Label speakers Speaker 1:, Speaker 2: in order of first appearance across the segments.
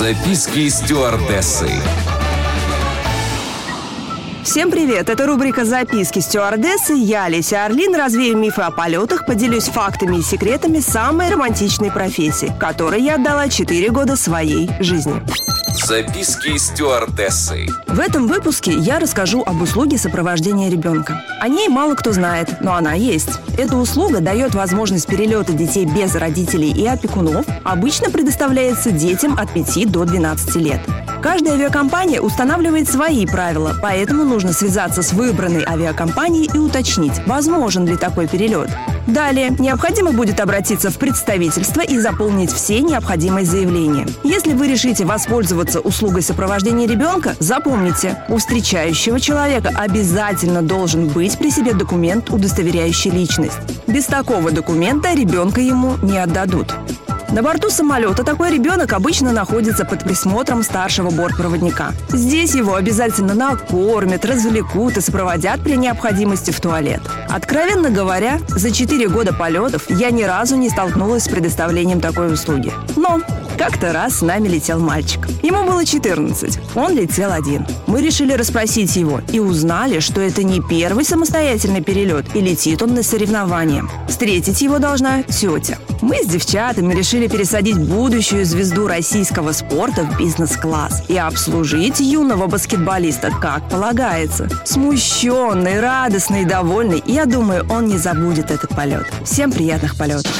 Speaker 1: Записки стюардессы.
Speaker 2: Всем привет! Это рубрика «Записки стюардессы». Я, Леся Орлин, развею мифы о полетах, поделюсь фактами и секретами самой романтичной профессии, которой я отдала 4 года своей жизни.
Speaker 1: Записки стюардессы.
Speaker 2: В этом выпуске я расскажу об услуге сопровождения ребенка. О ней мало кто знает, но она есть. Эта услуга дает возможность перелета детей без родителей и опекунов, обычно предоставляется детям от 5 до 12 лет. Каждая авиакомпания устанавливает свои правила, поэтому нужно связаться с выбранной авиакомпанией и уточнить, возможен ли такой перелет. Далее, необходимо будет обратиться в представительство и заполнить все необходимые заявления. Если вы решите воспользоваться услугой сопровождения ребенка, запомните, у встречающего человека обязательно должен быть при себе документ, удостоверяющий личность. Без такого документа ребенка ему не отдадут. На борту самолета такой ребенок обычно находится под присмотром старшего бортпроводника. Здесь его обязательно накормят, развлекут и сопроводят при необходимости в туалет. Откровенно говоря, за 4 года полетов я ни разу не столкнулась с предоставлением такой услуги. Но как-то раз с нами летел мальчик. Ему было 14. Он летел один. Мы решили расспросить его и узнали, что это не первый самостоятельный перелет, и летит он на соревнования. Встретить его должна тетя. Мы с девчатами решили пересадить будущую звезду российского спорта в бизнес-класс и обслужить юного баскетболиста как полагается. Смущенный, радостный довольный, я думаю, он не забудет этот полет. Всем приятных полетов.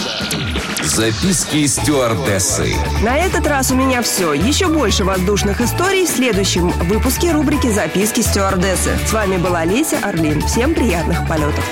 Speaker 1: Записки стюардессы.
Speaker 2: На этот раз у меня все. Еще больше воздушных историй в следующем выпуске рубрики «Записки стюардессы». С вами была Леся Орлин. Всем приятных полетов.